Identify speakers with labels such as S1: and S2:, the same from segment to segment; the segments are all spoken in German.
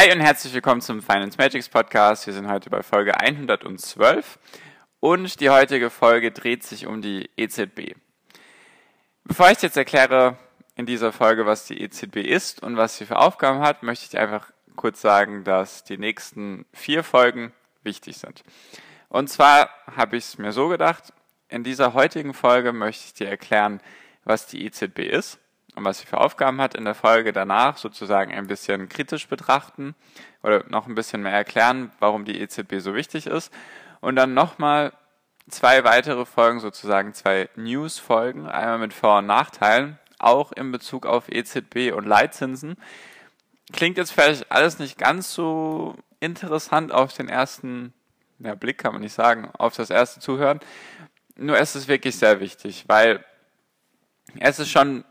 S1: Hi und herzlich willkommen zum Finance Magics Podcast. Wir sind heute bei Folge 112 und die heutige Folge dreht sich um die EZB. Bevor ich jetzt erkläre in dieser Folge, was die EZB ist und was sie für Aufgaben hat, möchte ich einfach kurz sagen, dass die nächsten vier Folgen wichtig sind. Und zwar habe ich es mir so gedacht, in dieser heutigen Folge möchte ich dir erklären, was die EZB ist und was sie für Aufgaben hat, in der Folge danach sozusagen ein bisschen kritisch betrachten oder noch ein bisschen mehr erklären, warum die EZB so wichtig ist. Und dann nochmal zwei weitere Folgen, sozusagen zwei News-Folgen, einmal mit Vor- und Nachteilen, auch in Bezug auf EZB und Leitzinsen. Klingt jetzt vielleicht alles nicht ganz so interessant auf den ersten ja, Blick, kann man nicht sagen, auf das erste Zuhören. Nur es ist wirklich sehr wichtig, weil es ist schon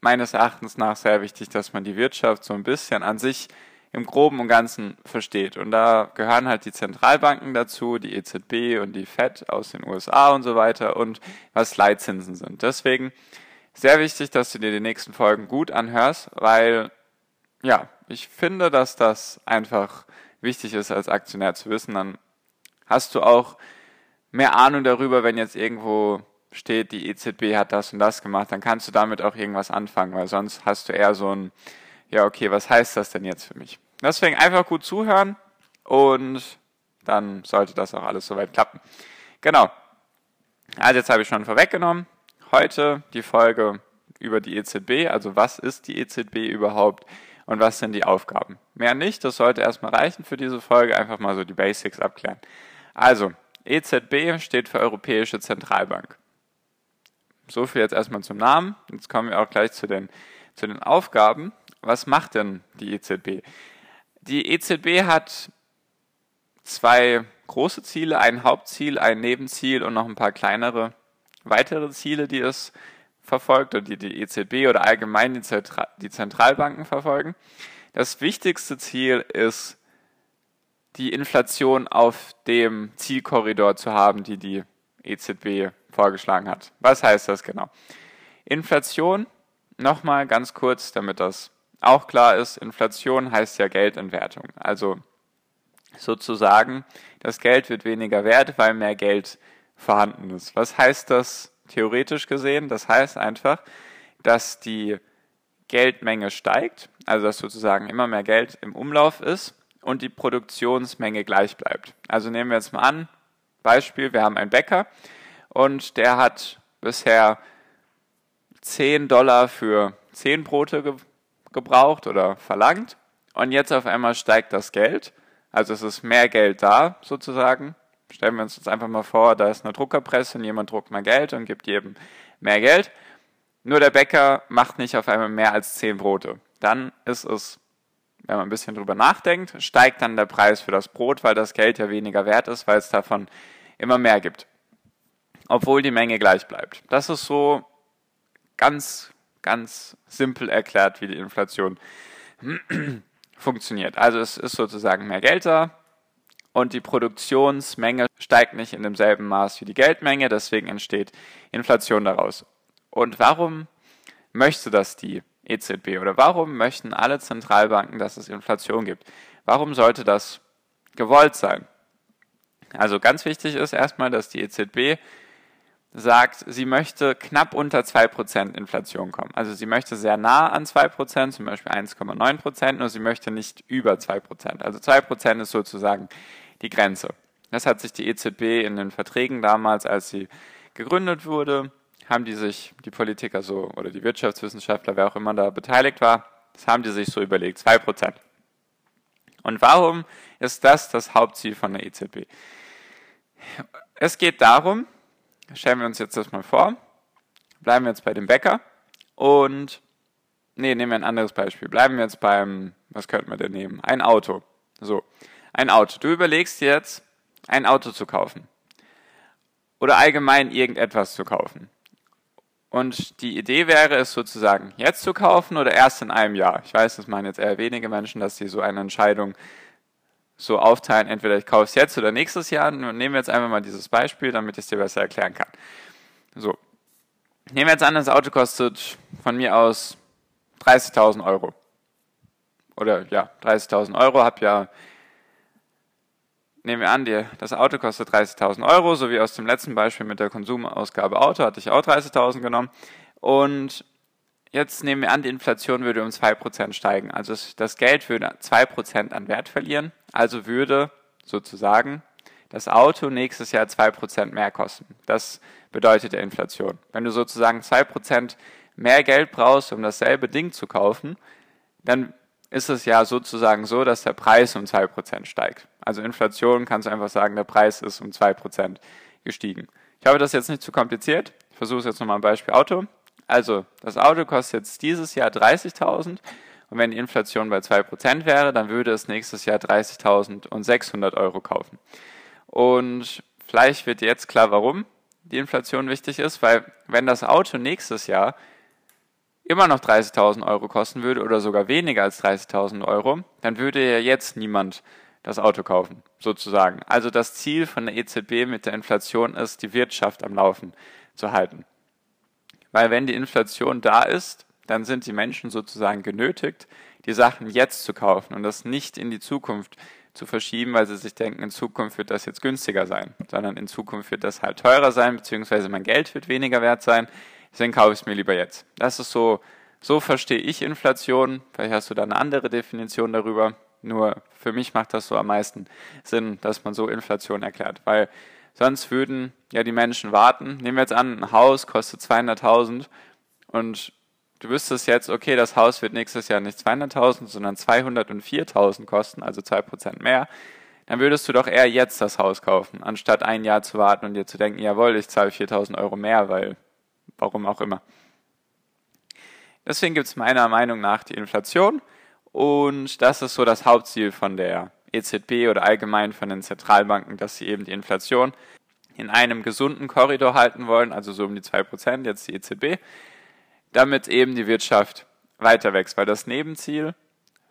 S1: meines Erachtens nach sehr wichtig, dass man die Wirtschaft so ein bisschen an sich im Groben und Ganzen versteht. Und da gehören halt die Zentralbanken dazu, die EZB und die Fed aus den USA und so weiter und was Leitzinsen sind. Deswegen sehr wichtig, dass du dir die nächsten Folgen gut anhörst, weil ja, ich finde, dass das einfach wichtig ist als Aktionär zu wissen. Dann hast du auch mehr Ahnung darüber, wenn jetzt irgendwo steht, die EZB hat das und das gemacht, dann kannst du damit auch irgendwas anfangen, weil sonst hast du eher so ein, ja, okay, was heißt das denn jetzt für mich? Deswegen einfach gut zuhören und dann sollte das auch alles soweit klappen. Genau. Also jetzt habe ich schon vorweggenommen. Heute die Folge über die EZB, also was ist die EZB überhaupt und was sind die Aufgaben. Mehr nicht, das sollte erstmal reichen für diese Folge, einfach mal so die Basics abklären. Also, EZB steht für Europäische Zentralbank. So viel jetzt erstmal zum Namen. Jetzt kommen wir auch gleich zu den, zu den Aufgaben. Was macht denn die EZB? Die EZB hat zwei große Ziele, ein Hauptziel, ein Nebenziel und noch ein paar kleinere weitere Ziele, die es verfolgt oder die die EZB oder allgemein die, Zentral die Zentralbanken verfolgen. Das wichtigste Ziel ist, die Inflation auf dem Zielkorridor zu haben, die die EZB vorgeschlagen hat. Was heißt das genau? Inflation, nochmal ganz kurz, damit das auch klar ist, Inflation heißt ja Geldentwertung. Also sozusagen, das Geld wird weniger wert, weil mehr Geld vorhanden ist. Was heißt das theoretisch gesehen? Das heißt einfach, dass die Geldmenge steigt, also dass sozusagen immer mehr Geld im Umlauf ist und die Produktionsmenge gleich bleibt. Also nehmen wir jetzt mal an, Beispiel, wir haben einen Bäcker und der hat bisher 10 Dollar für 10 Brote ge gebraucht oder verlangt und jetzt auf einmal steigt das Geld, also es ist mehr Geld da sozusagen. Stellen wir uns jetzt einfach mal vor, da ist eine Druckerpresse und jemand druckt mal Geld und gibt jedem mehr Geld. Nur der Bäcker macht nicht auf einmal mehr als 10 Brote. Dann ist es, wenn man ein bisschen drüber nachdenkt, steigt dann der Preis für das Brot, weil das Geld ja weniger wert ist, weil es davon immer mehr gibt obwohl die Menge gleich bleibt. Das ist so ganz, ganz simpel erklärt, wie die Inflation funktioniert. Also es ist sozusagen mehr Geld da und die Produktionsmenge steigt nicht in demselben Maß wie die Geldmenge, deswegen entsteht Inflation daraus. Und warum möchte das die EZB oder warum möchten alle Zentralbanken, dass es Inflation gibt? Warum sollte das gewollt sein? Also ganz wichtig ist erstmal, dass die EZB sagt, sie möchte knapp unter 2% Inflation kommen. Also sie möchte sehr nah an 2%, zum Beispiel 1,9%, nur sie möchte nicht über 2%. Also 2% ist sozusagen die Grenze. Das hat sich die EZB in den Verträgen damals, als sie gegründet wurde, haben die sich, die Politiker so oder die Wirtschaftswissenschaftler, wer auch immer da beteiligt war, das haben die sich so überlegt, 2%. Und warum ist das das Hauptziel von der EZB? Es geht darum, Stellen wir uns jetzt das mal vor. Bleiben wir jetzt bei dem Bäcker. Und nee, nehmen wir ein anderes Beispiel. Bleiben wir jetzt beim, was könnten wir denn nehmen? Ein Auto. So, ein Auto. Du überlegst jetzt, ein Auto zu kaufen. Oder allgemein irgendetwas zu kaufen. Und die Idee wäre es sozusagen, jetzt zu kaufen oder erst in einem Jahr. Ich weiß, das meinen jetzt eher wenige Menschen, dass sie so eine Entscheidung so aufteilen, entweder ich kaufe es jetzt oder nächstes Jahr. Nehmen wir jetzt einfach mal dieses Beispiel, damit ich es dir besser erklären kann. So, nehmen wir jetzt an, das Auto kostet von mir aus 30.000 Euro. Oder ja, 30.000 Euro, hab ja, nehmen wir an, die, das Auto kostet 30.000 Euro, so wie aus dem letzten Beispiel mit der Konsumausgabe Auto hatte ich auch 30.000 genommen. Und jetzt nehmen wir an, die Inflation würde um 2% steigen. Also das Geld würde 2% an Wert verlieren. Also würde sozusagen das Auto nächstes Jahr 2% mehr kosten. Das bedeutet der Inflation. Wenn du sozusagen 2% mehr Geld brauchst, um dasselbe Ding zu kaufen, dann ist es ja sozusagen so, dass der Preis um 2% steigt. Also Inflation kannst du einfach sagen, der Preis ist um 2% gestiegen. Ich hoffe, das ist jetzt nicht zu kompliziert. Ich versuche es jetzt nochmal ein Beispiel Auto. Also, das Auto kostet jetzt dieses Jahr 30.000 und wenn die Inflation bei 2% wäre, dann würde es nächstes Jahr 30.600 Euro kaufen. Und vielleicht wird jetzt klar, warum die Inflation wichtig ist, weil wenn das Auto nächstes Jahr immer noch 30.000 Euro kosten würde oder sogar weniger als 30.000 Euro, dann würde ja jetzt niemand das Auto kaufen, sozusagen. Also das Ziel von der EZB mit der Inflation ist, die Wirtschaft am Laufen zu halten. Weil wenn die Inflation da ist, dann sind die Menschen sozusagen genötigt, die Sachen jetzt zu kaufen und das nicht in die Zukunft zu verschieben, weil sie sich denken, in Zukunft wird das jetzt günstiger sein, sondern in Zukunft wird das halt teurer sein, beziehungsweise mein Geld wird weniger wert sein, deswegen kaufe ich es mir lieber jetzt. Das ist so, so verstehe ich Inflation, vielleicht hast du da eine andere Definition darüber, nur für mich macht das so am meisten Sinn, dass man so Inflation erklärt, weil sonst würden ja die Menschen warten. Nehmen wir jetzt an, ein Haus kostet 200.000 und du wüsstest jetzt, okay, das Haus wird nächstes Jahr nicht 200.000, sondern 204.000 kosten, also 2% mehr, dann würdest du doch eher jetzt das Haus kaufen, anstatt ein Jahr zu warten und dir zu denken, jawohl, ich zahle 4.000 Euro mehr, weil, warum auch immer. Deswegen gibt es meiner Meinung nach die Inflation und das ist so das Hauptziel von der EZB oder allgemein von den Zentralbanken, dass sie eben die Inflation in einem gesunden Korridor halten wollen, also so um die 2%, jetzt die EZB, damit eben die Wirtschaft weiter wächst. Weil das Nebenziel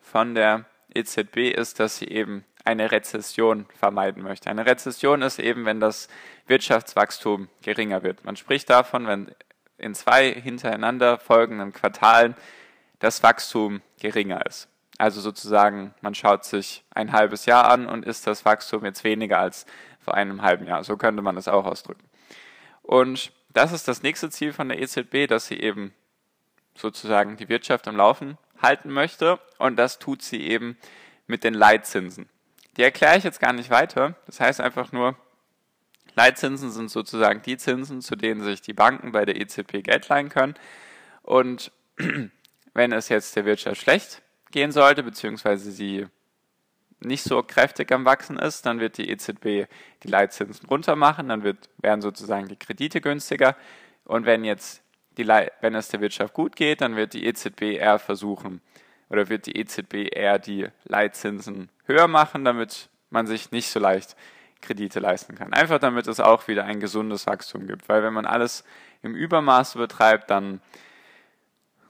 S1: von der EZB ist, dass sie eben eine Rezession vermeiden möchte. Eine Rezession ist eben, wenn das Wirtschaftswachstum geringer wird. Man spricht davon, wenn in zwei hintereinander folgenden Quartalen das Wachstum geringer ist. Also sozusagen, man schaut sich ein halbes Jahr an und ist das Wachstum jetzt weniger als vor einem halben Jahr. So könnte man es auch ausdrücken. Und das ist das nächste Ziel von der EZB, dass sie eben sozusagen die Wirtschaft am Laufen halten möchte. Und das tut sie eben mit den Leitzinsen. Die erkläre ich jetzt gar nicht weiter. Das heißt einfach nur, Leitzinsen sind sozusagen die Zinsen, zu denen sich die Banken bei der EZB Geld leihen können. Und wenn es jetzt der Wirtschaft schlecht gehen sollte, beziehungsweise sie nicht so kräftig am Wachsen ist, dann wird die EZB die Leitzinsen runter machen, dann wird, werden sozusagen die Kredite günstiger. Und wenn jetzt die, wenn es der Wirtschaft gut geht, dann wird die EZB eher versuchen oder wird die EZB eher die Leitzinsen höher machen, damit man sich nicht so leicht Kredite leisten kann. Einfach damit es auch wieder ein gesundes Wachstum gibt. Weil wenn man alles im Übermaß betreibt, dann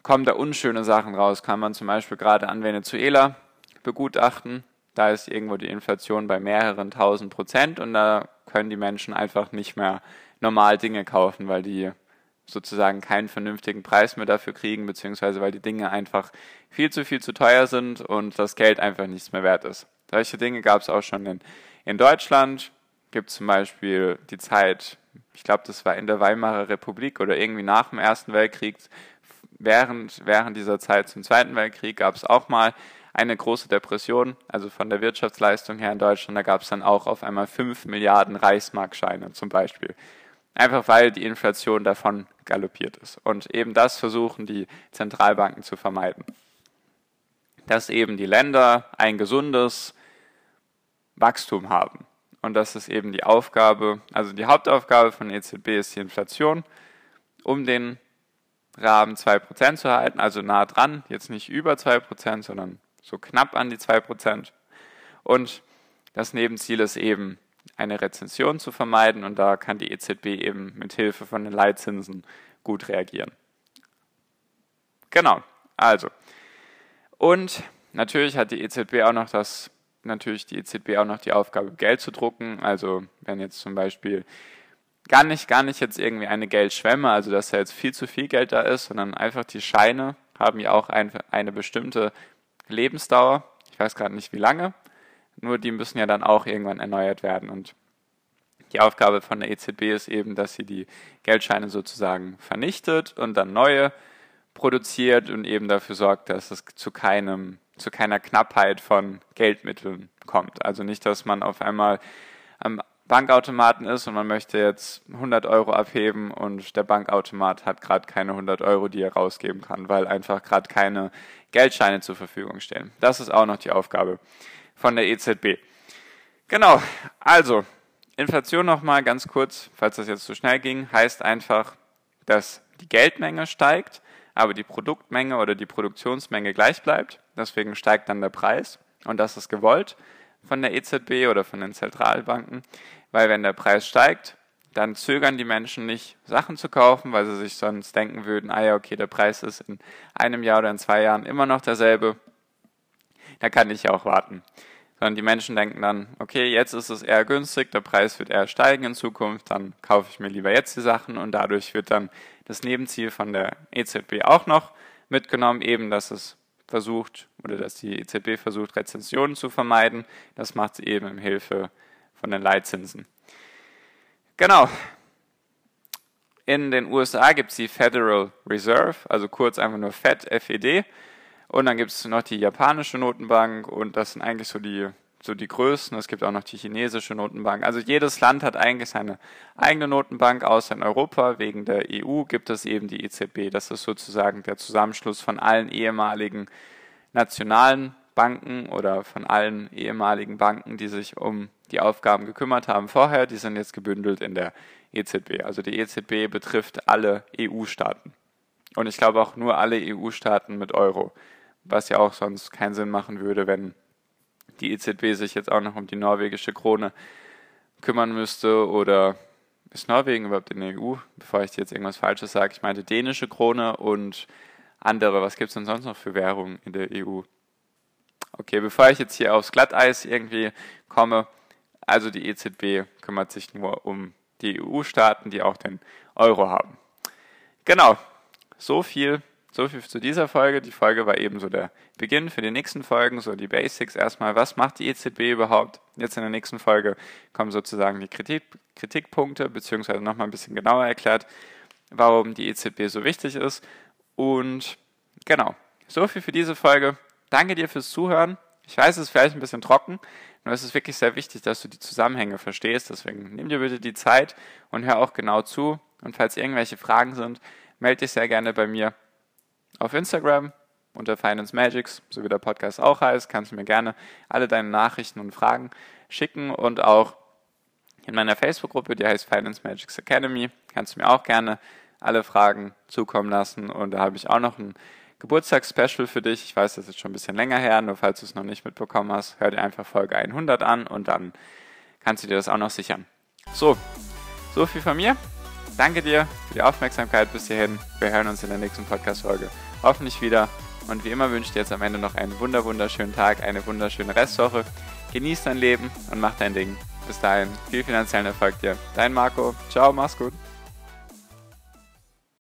S1: kommen da unschöne Sachen raus. Kann man zum Beispiel gerade an Venezuela begutachten. Da ist irgendwo die Inflation bei mehreren tausend Prozent und da können die Menschen einfach nicht mehr normal Dinge kaufen, weil die sozusagen keinen vernünftigen Preis mehr dafür kriegen, beziehungsweise weil die Dinge einfach viel zu viel zu teuer sind und das Geld einfach nichts mehr wert ist. Solche Dinge gab es auch schon in, in Deutschland. Gibt zum Beispiel die Zeit, ich glaube, das war in der Weimarer Republik oder irgendwie nach dem Ersten Weltkrieg. Während, während dieser Zeit zum Zweiten Weltkrieg gab es auch mal eine große Depression, also von der Wirtschaftsleistung her in Deutschland. Da gab es dann auch auf einmal 5 Milliarden Reichsmarkscheine zum Beispiel. Einfach weil die Inflation davon galoppiert ist. Und eben das versuchen die Zentralbanken zu vermeiden. Dass eben die Länder ein gesundes Wachstum haben. Und das ist eben die Aufgabe, also die Hauptaufgabe von EZB ist die Inflation, um den Rahmen 2% zu halten, also nah dran, jetzt nicht über 2%, sondern so knapp an die 2%. Und das Nebenziel ist eben, eine Rezension zu vermeiden und da kann die EZB eben mit Hilfe von den Leitzinsen gut reagieren. Genau, also. Und natürlich hat die EZB auch noch das, natürlich die EZB auch noch die Aufgabe, Geld zu drucken. Also wenn jetzt zum Beispiel gar nicht, gar nicht jetzt irgendwie eine Geldschwemme, also dass da jetzt viel zu viel Geld da ist, sondern einfach die Scheine haben ja auch ein, eine bestimmte Lebensdauer. Ich weiß gerade nicht wie lange, nur die müssen ja dann auch irgendwann erneuert werden. Und die Aufgabe von der EZB ist eben, dass sie die Geldscheine sozusagen vernichtet und dann neue produziert und eben dafür sorgt, dass es zu keinem zu keiner Knappheit von Geldmitteln kommt. Also nicht, dass man auf einmal am Bankautomaten ist und man möchte jetzt 100 Euro abheben und der Bankautomat hat gerade keine 100 Euro, die er rausgeben kann, weil einfach gerade keine Geldscheine zur Verfügung stehen. Das ist auch noch die Aufgabe von der EZB. Genau, also Inflation nochmal ganz kurz, falls das jetzt zu schnell ging, heißt einfach, dass die Geldmenge steigt, aber die Produktmenge oder die Produktionsmenge gleich bleibt. Deswegen steigt dann der Preis und das ist gewollt von der EZB oder von den Zentralbanken, weil wenn der Preis steigt, dann zögern die Menschen nicht, Sachen zu kaufen, weil sie sich sonst denken würden, ah ja, okay, der Preis ist in einem Jahr oder in zwei Jahren immer noch derselbe, da kann ich ja auch warten. Sondern die Menschen denken dann, okay, jetzt ist es eher günstig, der Preis wird eher steigen in Zukunft, dann kaufe ich mir lieber jetzt die Sachen und dadurch wird dann das Nebenziel von der EZB auch noch mitgenommen, eben, dass es versucht oder dass die EZB versucht, Rezensionen zu vermeiden. Das macht sie eben in Hilfe von den Leitzinsen. Genau. In den USA gibt es die Federal Reserve, also kurz einfach nur FED, FED. Und dann gibt es noch die japanische Notenbank und das sind eigentlich so die, so die größten. Es gibt auch noch die chinesische Notenbank. Also jedes Land hat eigentlich seine eigene Notenbank, außer in Europa. Wegen der EU gibt es eben die EZB. Das ist sozusagen der Zusammenschluss von allen ehemaligen nationalen Banken oder von allen ehemaligen Banken, die sich um die Aufgaben gekümmert haben vorher. Die sind jetzt gebündelt in der EZB. Also die EZB betrifft alle EU-Staaten. Und ich glaube auch nur alle EU-Staaten mit Euro was ja auch sonst keinen Sinn machen würde, wenn die EZB sich jetzt auch noch um die norwegische Krone kümmern müsste oder ist Norwegen überhaupt in der EU? Bevor ich jetzt irgendwas Falsches sage, ich meinte dänische Krone und andere. Was gibt es denn sonst noch für Währungen in der EU? Okay, bevor ich jetzt hier aufs Glatteis irgendwie komme, also die EZB kümmert sich nur um die EU-Staaten, die auch den Euro haben. Genau, so viel so viel zu dieser Folge. Die Folge war eben so der Beginn für die nächsten Folgen, so die Basics erstmal. Was macht die EZB überhaupt? Jetzt in der nächsten Folge kommen sozusagen die Kritik, Kritikpunkte, beziehungsweise nochmal ein bisschen genauer erklärt, warum die EZB so wichtig ist. Und genau, so viel für diese Folge. Danke dir fürs Zuhören. Ich weiß, es ist vielleicht ein bisschen trocken, nur es ist wirklich sehr wichtig, dass du die Zusammenhänge verstehst. Deswegen nimm dir bitte die Zeit und hör auch genau zu. Und falls irgendwelche Fragen sind, melde dich sehr gerne bei mir auf Instagram unter Finance Magics, so wie der Podcast auch heißt, kannst du mir gerne alle deine Nachrichten und Fragen schicken und auch in meiner Facebook-Gruppe, die heißt Finance Magics Academy, kannst du mir auch gerne alle Fragen zukommen lassen und da habe ich auch noch ein Geburtstagsspecial für dich. Ich weiß, das ist schon ein bisschen länger her, nur falls du es noch nicht mitbekommen hast, hör dir einfach Folge 100 an und dann kannst du dir das auch noch sichern. So, so viel von mir. Danke dir für die Aufmerksamkeit bis hierhin. Wir hören uns in der nächsten Podcast-Folge hoffentlich wieder. Und wie immer wünsche ich dir jetzt am Ende noch einen wunder wunderschönen Tag, eine wunderschöne Restwoche. Genieß dein Leben und mach dein Ding. Bis dahin, viel finanziellen Erfolg dir. Dein Marco. Ciao, mach's gut.